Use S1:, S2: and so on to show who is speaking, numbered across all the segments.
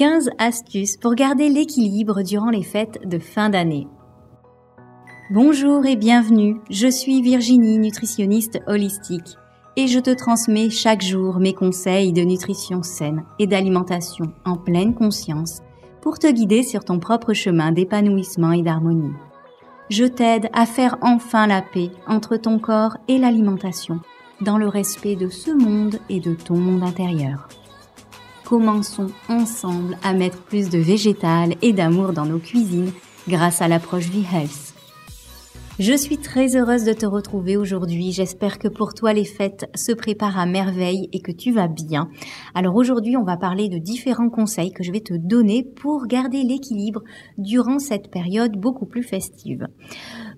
S1: 15 astuces pour garder l'équilibre durant les fêtes de fin d'année. Bonjour et bienvenue, je suis Virginie, nutritionniste holistique, et je te transmets chaque jour mes conseils de nutrition saine et d'alimentation en pleine conscience pour te guider sur ton propre chemin d'épanouissement et d'harmonie. Je t'aide à faire enfin la paix entre ton corps et l'alimentation, dans le respect de ce monde et de ton monde intérieur commençons ensemble à mettre plus de végétal et d'amour dans nos cuisines grâce à l'approche V-Health. Je suis très heureuse de te retrouver aujourd'hui. J'espère que pour toi les fêtes se préparent à merveille et que tu vas bien. Alors aujourd'hui, on va parler de différents conseils que je vais te donner pour garder l'équilibre durant cette période beaucoup plus festive.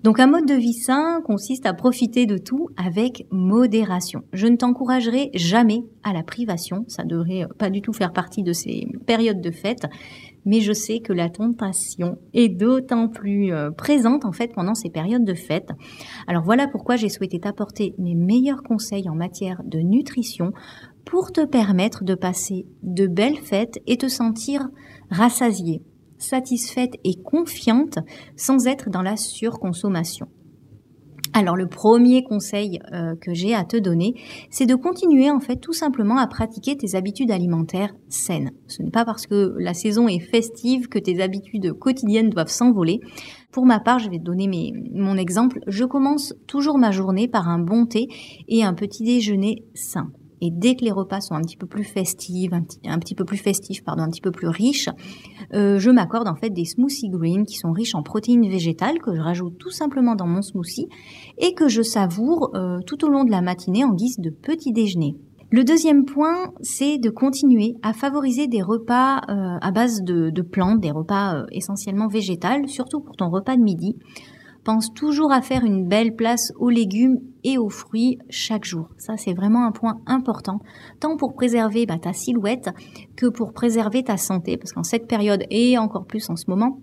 S1: Donc un mode de vie sain consiste à profiter de tout avec modération. Je ne t'encouragerai jamais à la privation, ça devrait pas du tout faire partie de ces périodes de fête, mais je sais que la tentation est d'autant plus euh, présente en fait pendant ces périodes de fête. Alors voilà pourquoi j'ai souhaité t'apporter mes meilleurs conseils en matière de nutrition pour te permettre de passer de belles fêtes et te sentir rassasié, satisfaite et confiante sans être dans la surconsommation. Alors le premier conseil euh, que j'ai à te donner, c'est de continuer en fait tout simplement à pratiquer tes habitudes alimentaires saines. Ce n'est pas parce que la saison est festive que tes habitudes quotidiennes doivent s'envoler. Pour ma part, je vais te donner mon exemple. Je commence toujours ma journée par un bon thé et un petit déjeuner sain. Et dès que les repas sont un petit peu plus festifs, un petit, peu plus festifs, pardon, un petit peu plus riches, euh, je m'accorde en fait des smoothies green qui sont riches en protéines végétales que je rajoute tout simplement dans mon smoothie et que je savoure euh, tout au long de la matinée en guise de petit déjeuner. Le deuxième point, c'est de continuer à favoriser des repas euh, à base de, plantes, des repas essentiellement végétales, surtout pour ton repas de midi pense toujours à faire une belle place aux légumes et aux fruits chaque jour. Ça, c'est vraiment un point important, tant pour préserver bah, ta silhouette que pour préserver ta santé, parce qu'en cette période et encore plus en ce moment,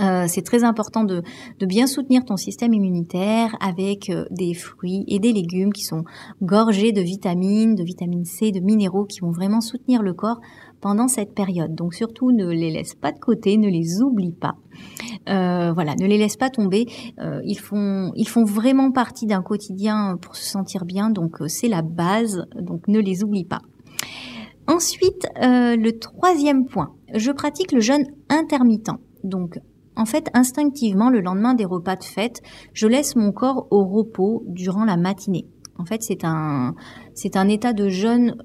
S1: euh, c'est très important de, bien soutenir ton système immunitaire avec euh, des fruits et des légumes qui sont gorgés de vitamines, de vitamine C, de minéraux qui vont vraiment soutenir le corps pendant cette période. Donc surtout ne les laisse pas de côté, ne les oublie pas. Euh, voilà, ne les laisse pas tomber. Euh, ils font, ils font vraiment partie d'un quotidien pour se sentir bien. Donc euh, c'est la base. Donc ne les oublie pas. Ensuite, le troisième point, je pratique le jeûne intermittent. Donc en fait, instinctivement, le lendemain des repas de fête, je laisse mon corps au repos durant la matinée. En fait, c'est un, c'est un état de jeûne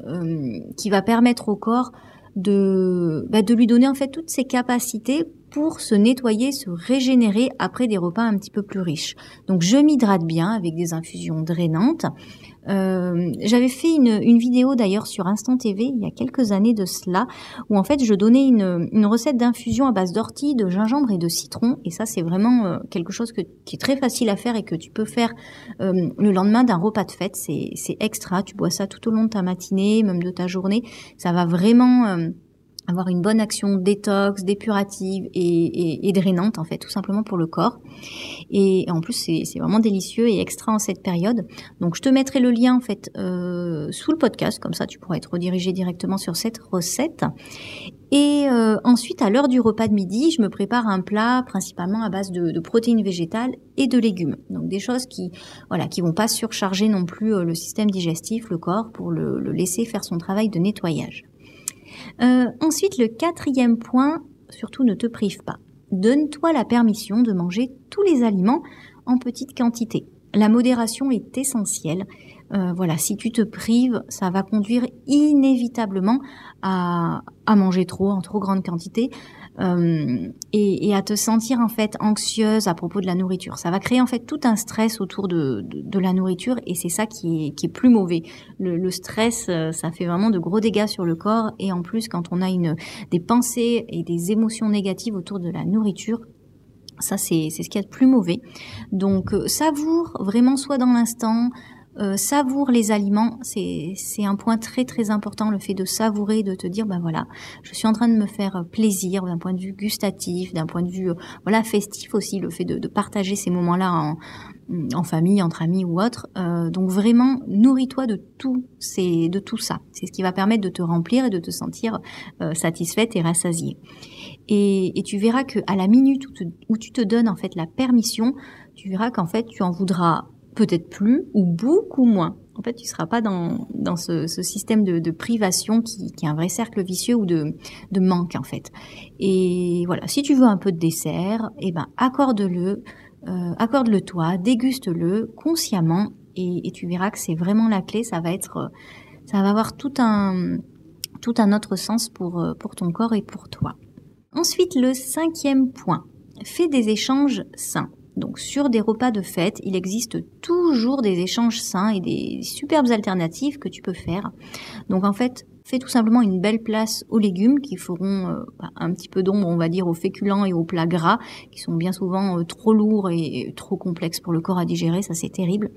S1: qui va permettre au corps de, bah, de lui donner en fait toutes ses capacités pour se nettoyer, se régénérer après des repas un petit peu plus riches. Donc je m'hydrate bien avec des infusions drainantes. Euh, j'avais fait une, une vidéo d'ailleurs sur Instant TV il y a quelques années de cela, où en fait je donnais une, une recette d'infusion à base d'ortie, de gingembre et de citron. Et ça c'est vraiment euh, quelque chose que, qui est très facile à faire et que tu peux faire euh, le lendemain d'un repas de fête. C'est extra, tu bois ça tout au long de ta matinée, même de ta journée. Ça va vraiment euh, avoir une bonne action détox, dépurative et, et, drainante en fait, tout simplement pour le corps. Et en plus, c'est vraiment délicieux et extra en cette période. Donc, je te mettrai le lien en fait euh, sous le podcast, comme ça tu pourras être redirigé directement sur cette recette. Et euh, ensuite, à l'heure du repas de midi, je me prépare un plat principalement à base de, protéines végétales et de légumes. Donc des choses qui, voilà, qui vont pas surcharger non plus euh, le système digestif, le corps, pour le laisser faire son travail de nettoyage. Euh, ensuite, le quatrième point, surtout ne te prive pas. Donne-toi la permission de manger tous les aliments en petite quantité. La modération est essentielle. Euh, voilà, si tu te prives, ça va conduire inévitablement à, à manger trop en trop grande quantité, euh, et, et, à te sentir en fait anxieuse à propos de la nourriture. Ça va créer en fait tout un stress autour de, de, de la nourriture et c'est ça qui est, qui est plus mauvais. Le, le, stress, euh, ça fait vraiment de gros dégâts sur le corps et en plus quand on a une, des pensées et des émotions négatives autour de la nourriture, ça, c'est ce qu'il y a de plus mauvais. Donc, euh, savoure vraiment, soit dans l'instant, euh, savoure les aliments, c'est un point très très important, le fait de savourer, de te dire, ben voilà, je suis en train de me faire plaisir d'un point de vue gustatif, d'un point de vue euh, voilà festif aussi, le fait de, de partager ces moments-là mm, en famille, entre amis ou autre. Euh, donc vraiment, nourris-toi de tout, c'est de tout ça. C'est ce qui va permettre de te remplir et de te sentir euh, satisfaite et rassasiée. Et, tu verras que à la minute où, tu te donnes en fait la permission, tu verras qu'en fait tu en voudras peut-être plus ou beaucoup moins. En fait, tu seras pas dans, dans ce, système de, privation qui, est un vrai cercle vicieux ou de, manque en fait. Et voilà, si tu veux un peu de dessert, eh ben accorde-le, euh, accorde-le toi, déguste-le consciemment et, tu verras que c'est vraiment la clé. Ça va être, ça va avoir tout un, tout un autre sens pour, euh, pour ton corps et pour toi. Ensuite, le cinquième point, fais des échanges sains. Donc sur des repas de fête, il existe toujours des échanges sains et des superbes alternatives que tu peux faire. Donc en fait, Fais tout simplement une belle place aux légumes qui feront euh, bah, un petit peu d'ombre, on va dire, aux féculents et aux plats gras, qui sont bien souvent euh, trop lourds et, trop complexes pour le corps à digérer, ça c'est terrible.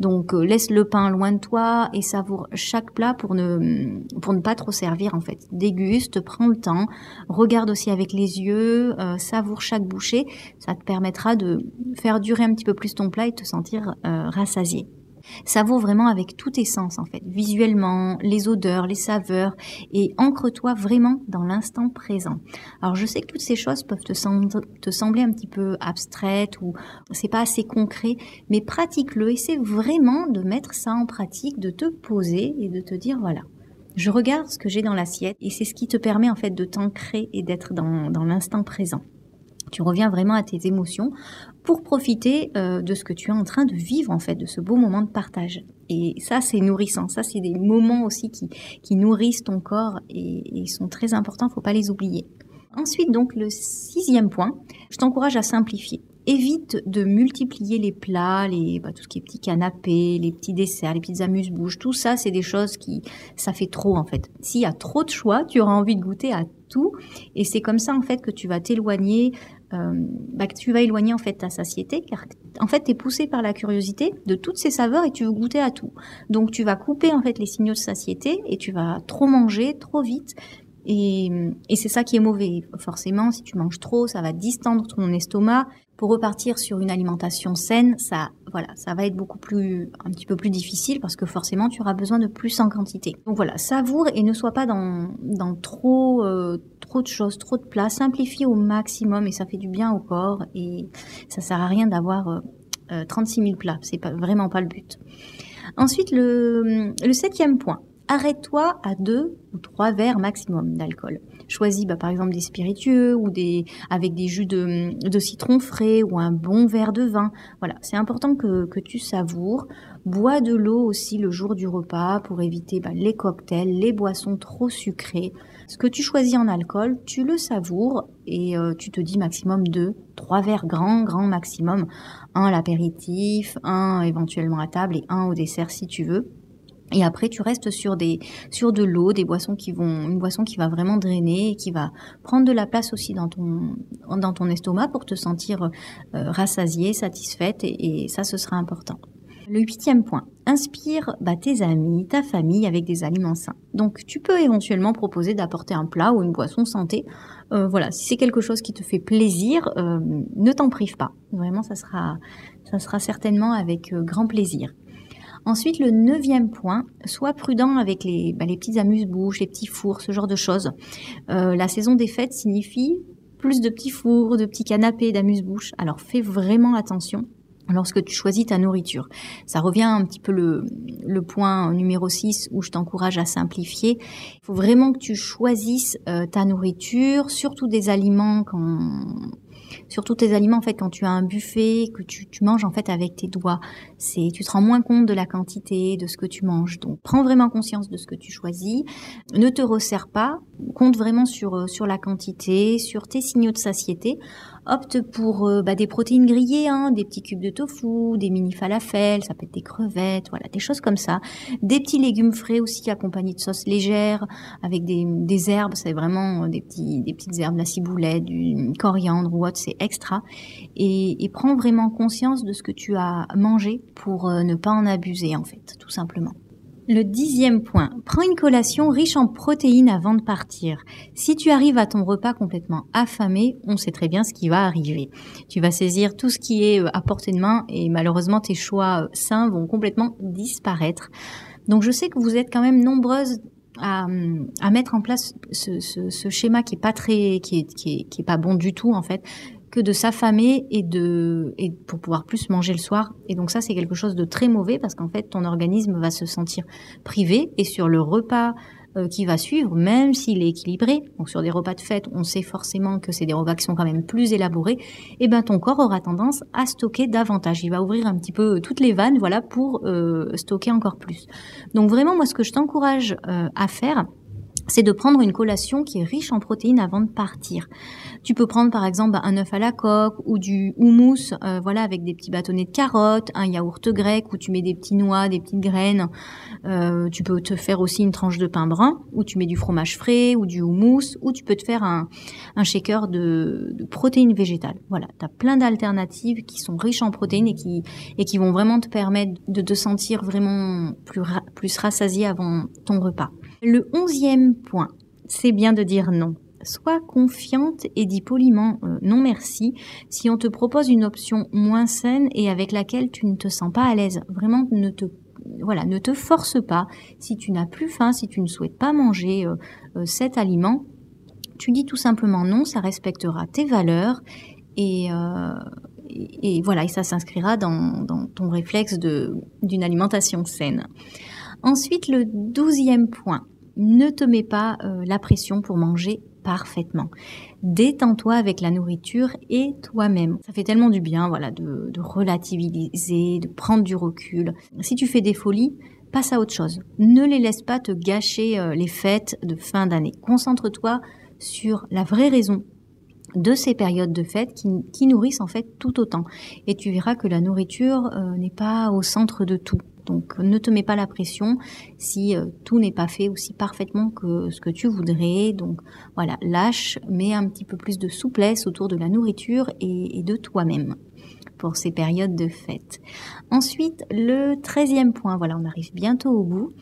S1: Donc euh, laisse le pain loin de toi et savoure chaque plat pour ne, pour ne pas trop servir en fait. Déguste, prends le temps, regarde aussi avec les yeux, savoure chaque bouchée, ça te permettra de faire durer un petit peu plus ton plat et te sentir rassasié. Savoure vraiment avec tous tes sens en fait, visuellement, les odeurs, les saveurs, et ancre-toi vraiment dans l'instant présent. Alors je sais que toutes ces choses peuvent te, sembler un petit peu abstraites ou c'est pas assez concret, mais pratique-le, essaie vraiment de mettre ça en pratique, de te poser et de te dire voilà, je regarde ce que j'ai dans l'assiette et c'est ce qui te permet en fait de t'ancrer et d'être dans l'instant présent. Tu reviens vraiment à tes émotions pour profiter euh, de ce que tu es en train de vivre en fait, de ce beau moment de partage. Et ça, c'est nourrissant. Ça, c'est des moments aussi qui, qui nourrissent ton corps et, ils sont très importants. Faut pas les oublier. Ensuite, donc le sixième point, je t'encourage à simplifier. Évite de multiplier les plats, les, bah, tout ce qui est petits canapés, les petits desserts, les petites amuse-bouches. Tout ça, c'est des choses qui, ça fait trop en fait. S'il y a trop de choix, tu auras envie de goûter à tout. Et c'est comme ça en fait que tu vas t'éloigner euh, bah, que tu vas éloigner en fait ta satiété, car en fait tu es poussé par la curiosité de toutes ces saveurs et tu veux goûter à tout. Donc tu vas couper en fait les signaux de satiété et tu vas trop manger trop vite. Et, et c'est ça qui est mauvais. Forcément, si tu manges trop, ça va distendre ton estomac. Pour repartir sur une alimentation saine, ça, voilà, ça va être beaucoup plus, un petit peu plus difficile parce que forcément, tu auras besoin de plus en quantité. Donc voilà, savoure et ne sois pas dans, dans trop, euh, trop de choses, trop de plats. Simplifie au maximum et ça fait du bien au corps et ça sert à rien d'avoir euh, 36 euh, 000 plats. C'est pas, vraiment pas le but. Ensuite, le septième point. Arrête-toi à deux ou trois verres maximum d'alcool. Choisis bah, par exemple des spiritueux ou des avec des jus de, de citron frais ou un bon verre de vin. Voilà, c'est important que, que tu savoures. Bois de l'eau aussi le jour du repas pour éviter bah, les cocktails, les boissons trop sucrées. Ce que tu choisis en alcool, tu le savoures et euh, tu te dis maximum deux, trois verres grand, grand maximum. Un à l'apéritif, un éventuellement à table et un au dessert si tu veux. Et après, tu restes sur des, sur de l'eau, des boissons qui vont, une boisson qui va vraiment drainer et qui va prendre de la place aussi dans ton, dans ton estomac pour te sentir euh, rassasiée, satisfaite et, ça, ce sera important. Le huitième point, inspire bah, tes amis, ta famille avec des aliments sains. Donc tu peux éventuellement proposer d'apporter un plat ou une boisson santé. Euh, voilà, si c'est quelque chose qui te fait plaisir, euh, ne t'en prive pas. Vraiment, ça sera, ça sera certainement avec euh, grand plaisir. Ensuite, le neuvième point, sois prudent avec les, bah, les petites amuse-bouches, les petits fours, ce genre de choses. la saison des fêtes signifie plus de petits fours, de petits canapés, d'amuse-bouches. Alors fais vraiment attention lorsque tu choisis ta nourriture. Ça revient un petit peu le, le point numéro 6 où je t'encourage à simplifier. Il faut vraiment que tu choisisses euh, ta nourriture, surtout des aliments quand surtout tes aliments en fait quand tu as un buffet que tu, tu manges en fait avec tes doigts c'est tu te rends moins compte de la quantité de ce que tu manges. Donc prends vraiment conscience de ce que tu choisis. Ne te resserre pas. Compte vraiment sur euh, sur la quantité sur tes signaux de satiété opte pour euh, bah, des protéines grillées hein, des petits cubes de tofu des mini falafels ça peut être des crevettes voilà des choses comme ça des petits légumes frais aussi accompagnés de sauces légères avec des, herbes c'est vraiment des petits des petites herbes la ciboulette du coriandre ou autre c'est extra. Et, prends vraiment conscience de ce que tu as mangé pour euh, ne pas en abuser, en fait, tout simplement. Le dixième point, prends une collation riche en protéines avant de partir. Si tu arrives à ton repas complètement affamé, on sait très bien ce qui va arriver. Tu vas saisir tout ce qui est euh, à portée de main et malheureusement tes choix euh, sains vont complètement disparaître. Donc je sais que vous êtes quand même nombreuses à, mettre en place ce, schéma qui est pas très, qui qui est pas bon du tout en fait que de s'affamer et de et pour pouvoir plus manger le soir. Et donc ça, c'est quelque chose de très mauvais parce qu'en fait, ton organisme va se sentir privé et sur le repas euh, qui va suivre, même s'il est équilibré, donc sur des repas de fête, on sait forcément que c'est des repas qui sont quand même plus élaborés, et eh ben ton corps aura tendance à stocker davantage. Il va ouvrir un petit peu toutes les vannes, voilà, pour euh, stocker encore plus. Donc vraiment, moi, ce que je t'encourage euh, à faire, c'est de prendre une collation qui est riche en protéines avant de partir. Tu peux prendre par exemple un œuf à la coque ou du houmous, euh, voilà, avec des petits bâtonnets de carottes, un yaourt grec où tu mets des petits noix, des petites graines. Euh, tu peux te faire aussi une tranche de pain brun où tu mets du fromage frais ou du houmous ou tu peux te faire un, shaker de, protéines végétales. Voilà, tu as plein d'alternatives qui sont riches en protéines et qui, et qui vont vraiment te permettre de te sentir vraiment plus, plus rassasié avant ton repas. Le onzième point, c'est bien de dire non. Sois confiante et dis poliment euh, non merci si on te propose une option moins saine et avec laquelle tu ne te sens pas à l'aise. Vraiment, ne te voilà, ne te force pas. Si tu n'as plus faim, si tu ne souhaites pas manger euh, euh, cet aliment, tu dis tout simplement non, ça respectera tes valeurs et, voilà, et ça s'inscrira dans, ton réflexe d'une alimentation saine. Ensuite, le douzième point, ne te mets pas euh, la pression pour manger parfaitement. Détends-toi avec la nourriture et toi-même. Ça fait tellement du bien, voilà, de, relativiser, de prendre du recul. Si tu fais des folies, passe à autre chose. Ne les laisse pas te gâcher euh, les fêtes de fin d'année. Concentre-toi sur la vraie raison de ces périodes de fête qui, nourrissent en fait tout autant. Et tu verras que la nourriture euh, n'est pas au centre de tout. Donc ne te mets pas la pression si euh, tout n'est pas fait aussi parfaitement que ce que tu voudrais. Donc voilà, lâche, mets un petit peu plus de souplesse autour de la nourriture et, et de toi-même pour ces périodes de fête. Ensuite, le treizième point, voilà, on arrive bientôt au bout.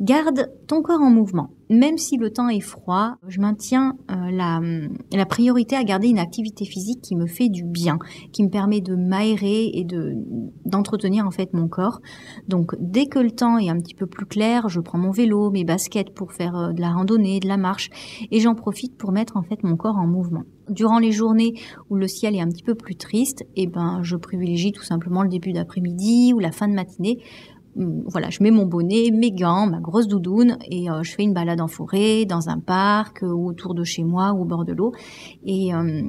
S1: Garde ton corps en mouvement même si le temps est froid, je maintiens euh, la, la, priorité à garder une activité physique qui me fait du bien, qui me permet de m'aérer et de d'entretenir en fait mon corps. Donc dès que le temps est un petit peu plus clair, je prends mon vélo, mes baskets pour faire euh, de la randonnée, de la marche et j'en profite pour mettre en fait mon corps en mouvement. Durant les journées où le ciel est un petit peu plus triste, et eh ben je privilégie tout simplement le début d'après-midi ou la fin de matinée voilà, je mets mon bonnet, mes gants, ma grosse doudoune et euh, je fais une balade en forêt, dans un parc, euh, ou autour de chez moi, ou au bord de l'eau. Et, euh,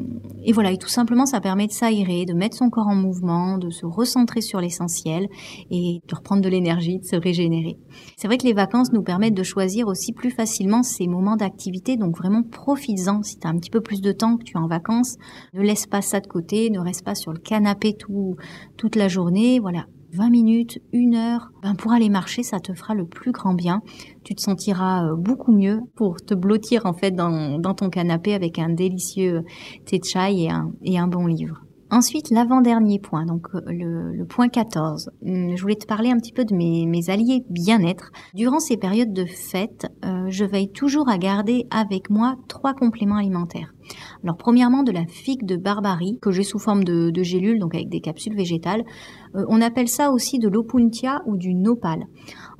S1: et, voilà, et tout simplement, ça permet de s'aérer, de mettre son corps en mouvement, de se recentrer sur l'essentiel et de reprendre de l'énergie, de se régénérer. C'est vrai que les vacances nous permettent de choisir aussi plus facilement ces moments d'activité, donc vraiment profites-en. Si tu as un petit peu plus de temps que tu es en vacances, ne laisse pas ça de côté, ne reste pas sur le canapé tout, toute la journée. Voilà, 20 minutes, une heure, ben pour aller marcher, ça te fera le plus grand bien. Tu te sentiras euh, beaucoup mieux pour te blottir en fait dans, ton canapé avec un délicieux thé de chai et un bon livre. Ensuite, l'avant-dernier point, donc euh, le, point 14. Hum, je voulais te parler un petit peu de mes, alliés bien-être. Durant ces périodes de fête, euh, je veille toujours à garder avec moi trois compléments alimentaires. Alors premièrement de la figue de barbarie que j'ai sous forme de, de gélules, donc avec des capsules végétales. Euh, on appelle ça aussi de l'opuntia ou du nopal.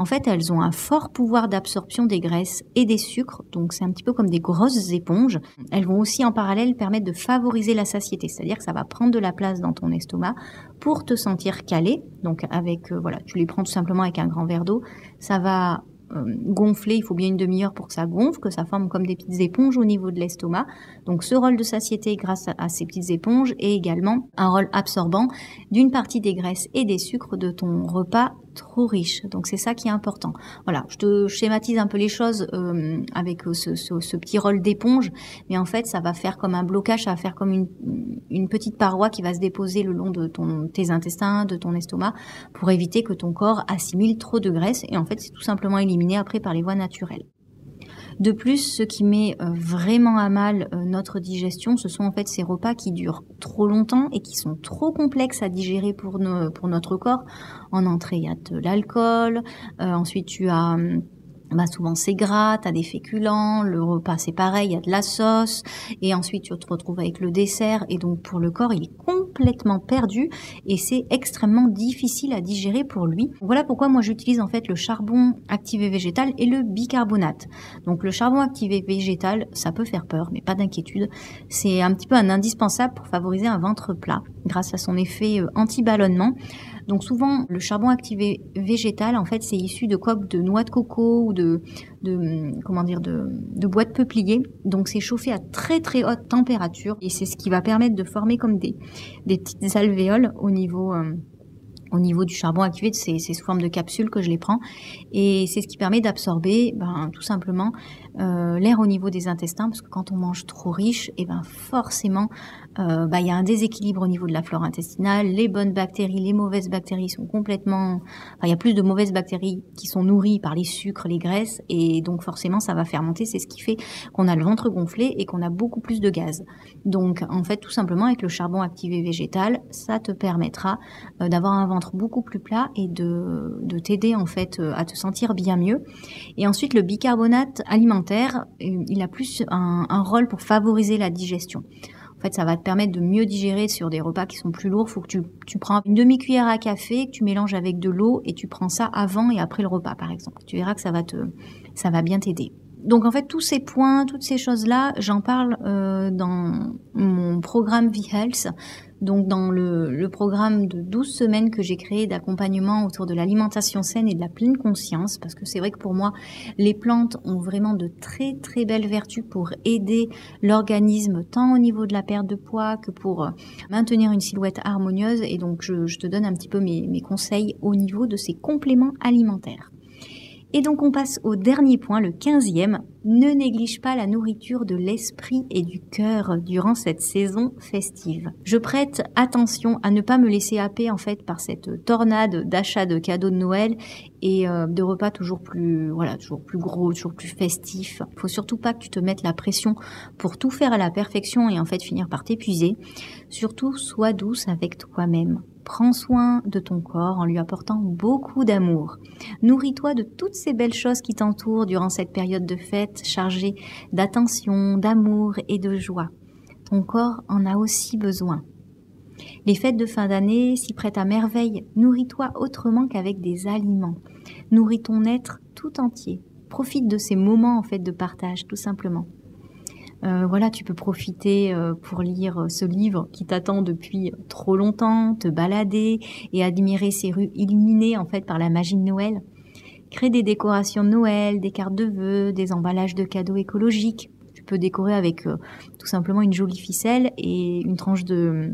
S1: En fait, elles ont un fort pouvoir d'absorption des graisses et des sucres, donc c'est un petit peu comme des grosses éponges. Elles vont aussi en parallèle permettre de favoriser la satiété, c'est-à-dire que ça va prendre de la place dans ton estomac pour te sentir calé. Donc avec euh, voilà, tu les prends tout simplement avec un grand verre d'eau, ça va euh, gonfler, il faut bien une demi-heure pour que ça gonfle, que ça forme comme des petites éponges au niveau de l'estomac. Donc ce rôle de satiété grâce à, ces petites éponges et également un rôle absorbant d'une partie des graisses et des sucres de ton repas trop riche. Donc c'est ça qui est important. Voilà, je te schématise un peu les choses euh, avec euh, ce, petit rôle d'éponge, mais en fait ça va faire comme un blocage, ça va faire comme une, petite paroi qui va se déposer le long de ton, tes intestins, de ton estomac, pour éviter que ton corps assimile trop de graisse. Et en fait c'est tout simplement éliminé après par les voies naturelles. De plus, ce qui met euh, vraiment à mal euh, notre digestion, ce sont en fait ces repas qui durent trop longtemps et qui sont trop complexes à digérer pour, notre corps. En entrée, il y a de l'alcool, ensuite tu as hum, bah souvent c'est gras, t'as des féculents, le repas c'est pareil, il y a de la sauce, et ensuite tu te retrouves avec le dessert, et donc pour le corps il est complètement perdu, et c'est extrêmement difficile à digérer pour lui. Voilà pourquoi moi j'utilise en fait le charbon activé végétal et le bicarbonate. Donc le charbon activé végétal, ça peut faire peur, mais pas d'inquiétude, c'est un petit peu un indispensable pour favoriser un ventre plat, grâce à son effet euh, anti-ballonnement. Donc souvent, le charbon activé végétal, en fait, c'est issu de coques de noix de coco ou de, comment dire, de, bois de peuplier. Donc c'est chauffé à très très haute température et c'est ce qui va permettre de former comme des, des petites alvéoles au niveau euh, au niveau du charbon activé, c'est sous forme de capsules que je les prends. Et c'est ce qui permet d'absorber ben, tout simplement euh, l'air au niveau des intestins, parce que quand on mange trop riche, et eh ben forcément, euh, ben, il y a un déséquilibre au niveau de la flore intestinale. Les bonnes bactéries, les mauvaises bactéries sont complètement... Il y a plus de mauvaises bactéries qui sont nourries par les sucres, les graisses, et donc forcément, ça va fermenter. C'est ce qui fait qu'on a le ventre gonflé et qu'on a beaucoup plus de gaz. Donc, en fait, tout simplement, avec le charbon activé végétal, ça te permettra euh, d'avoir un ventre beaucoup plus plat et de, de t'aider, en fait, à te sentir bien mieux. Et ensuite, le bicarbonate alimentaire il a plus un, rôle pour favoriser la digestion. En fait, ça va te permettre de mieux digérer sur des repas qui sont plus lourds. Il faut que tu, tu prends une demi-cuillère à café, que tu mélanges avec de l'eau et tu prends ça avant et après le repas, par exemple. Tu verras que ça va bien t'aider. Donc en fait, tous ces points, toutes ces choses-là, j'en parle euh, dans mon programme V-Health donc dans le, programme de 12 semaines que j'ai créé d'accompagnement autour de l'alimentation saine et de la pleine conscience, parce que c'est vrai que pour moi, les plantes ont vraiment de très très belles vertus pour aider l'organisme, tant au niveau de la perte de poids que pour euh, maintenir une silhouette harmonieuse. Et donc je, te donne un petit peu mes, mes conseils au niveau de ces compléments alimentaires. Et donc on passe au dernier point, le quinzième. Ne néglige pas la nourriture de l'esprit et du cœur durant cette saison festive. Je prête attention à ne pas me laisser happer en fait par cette tornade d'achats de cadeaux de Noël et euh, de repas toujours plus voilà toujours plus gros, toujours plus festifs. Faut surtout pas que tu te mettes la pression pour tout faire à la perfection et en fait finir par t'épuiser. Surtout sois douce avec toi-même. Prends soin de ton corps en lui apportant beaucoup d'amour. Nourris-toi de toutes ces belles choses qui t'entourent durant cette période de fête chargée d'attention, d'amour et de joie. Ton corps en a aussi besoin. Les fêtes de fin d'année s'y prêtent à merveille. Nourris-toi autrement qu'avec des aliments. Nourris ton être tout entier. Profite de ces moments en fait de partage tout simplement. Euh, voilà, tu peux profiter euh, pour lire euh, ce livre qui t'attend depuis trop longtemps, te balader et admirer ces rues illuminées en fait par la magie de Noël. Crée des décorations de Noël, des cartes de vœux, des emballages de cadeaux écologiques. Tu peux décorer avec tout simplement une jolie ficelle et une tranche de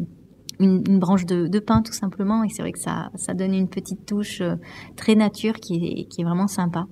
S1: une, branche de, pain tout simplement et c'est vrai que ça, ça donne une petite touche très nature qui est, qui est vraiment sympa.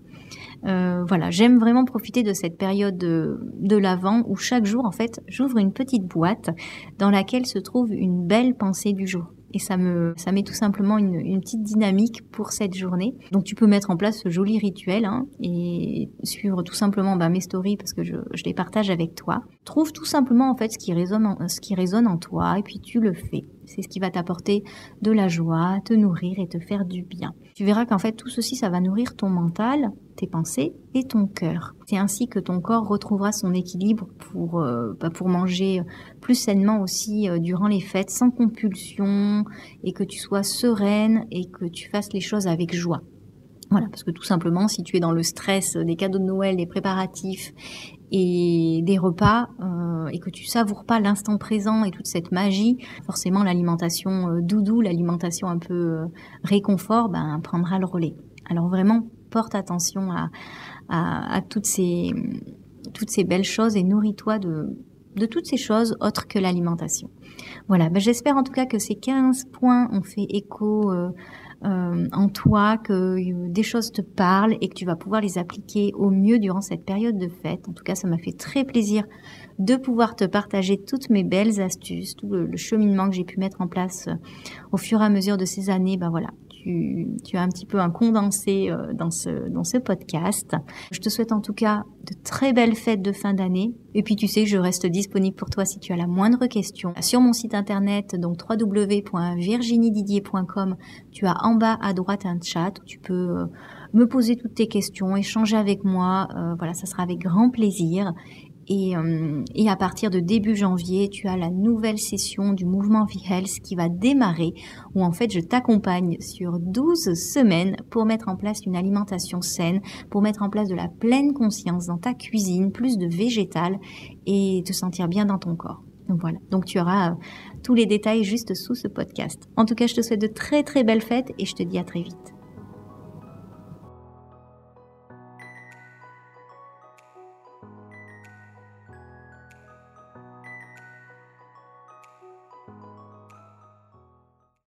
S1: Euh, voilà, j'aime vraiment profiter de cette période de, de l'avant où chaque jour, en fait, j'ouvre une petite boîte dans laquelle se trouve une belle pensée du jour. Et ça me, ça met tout simplement une, petite dynamique pour cette journée. Donc tu peux mettre en place ce joli rituel hein, et suivre tout simplement bah, mes stories parce que je, je, les partage avec toi. Trouve tout simplement en fait ce qui résonne en, ce qui résonne en toi et puis tu le fais. C'est ce qui va t'apporter de la joie, te nourrir et te faire du bien. Tu verras qu'en fait tout ceci, ça va nourrir ton mental, tes pensées et ton cœur. C'est ainsi que ton corps retrouvera son équilibre pour, euh, bah, pour manger plus sainement aussi euh, durant les fêtes, sans compulsion, et que tu sois sereine et que tu fasses les choses avec joie. Voilà, parce que tout simplement, si tu es dans le stress des cadeaux de Noël, des préparatifs et des repas, euh, et que tu savoures pas l'instant présent et toute cette magie, forcément l'alimentation doudou, l'alimentation un peu réconfort, ben, prendra le relais. Alors vraiment, porte attention à, toutes, ces, belles choses et nourris-toi de, de toutes ces choses autres que l'alimentation. Voilà, ben j'espère en tout cas que ces 15 points ont fait écho euh, euh, en toi, que euh, des choses te parlent et que tu vas pouvoir les appliquer au mieux durant cette période de fête. En tout cas, ça m'a fait très plaisir de pouvoir te partager toutes mes belles astuces, tout le, cheminement que j'ai pu mettre en place au fur et à mesure de ces années. Ben voilà, tu, as un petit peu un condensé euh, dans ce, dans ce podcast. Je te souhaite en tout cas de très belles fêtes de fin d'année. Et puis tu sais, je reste disponible pour toi si tu as la moindre question. Sur mon site internet, donc www.virginiedidier.com, tu as en bas à droite un chat où tu peux euh, me poser toutes tes questions, échanger avec moi. Euh, voilà, ça sera avec grand plaisir. Et, euh, et, à partir de début janvier, tu as la nouvelle session du mouvement V-Health qui va démarrer, où en fait je t'accompagne sur 12 semaines pour mettre en place une alimentation saine, pour mettre en place de la pleine conscience dans ta cuisine, plus de végétal et te sentir bien dans ton corps. Donc voilà, donc tu auras euh, tous les détails juste sous ce podcast. En tout cas, je te souhaite de très très belles fêtes et je te dis à très vite.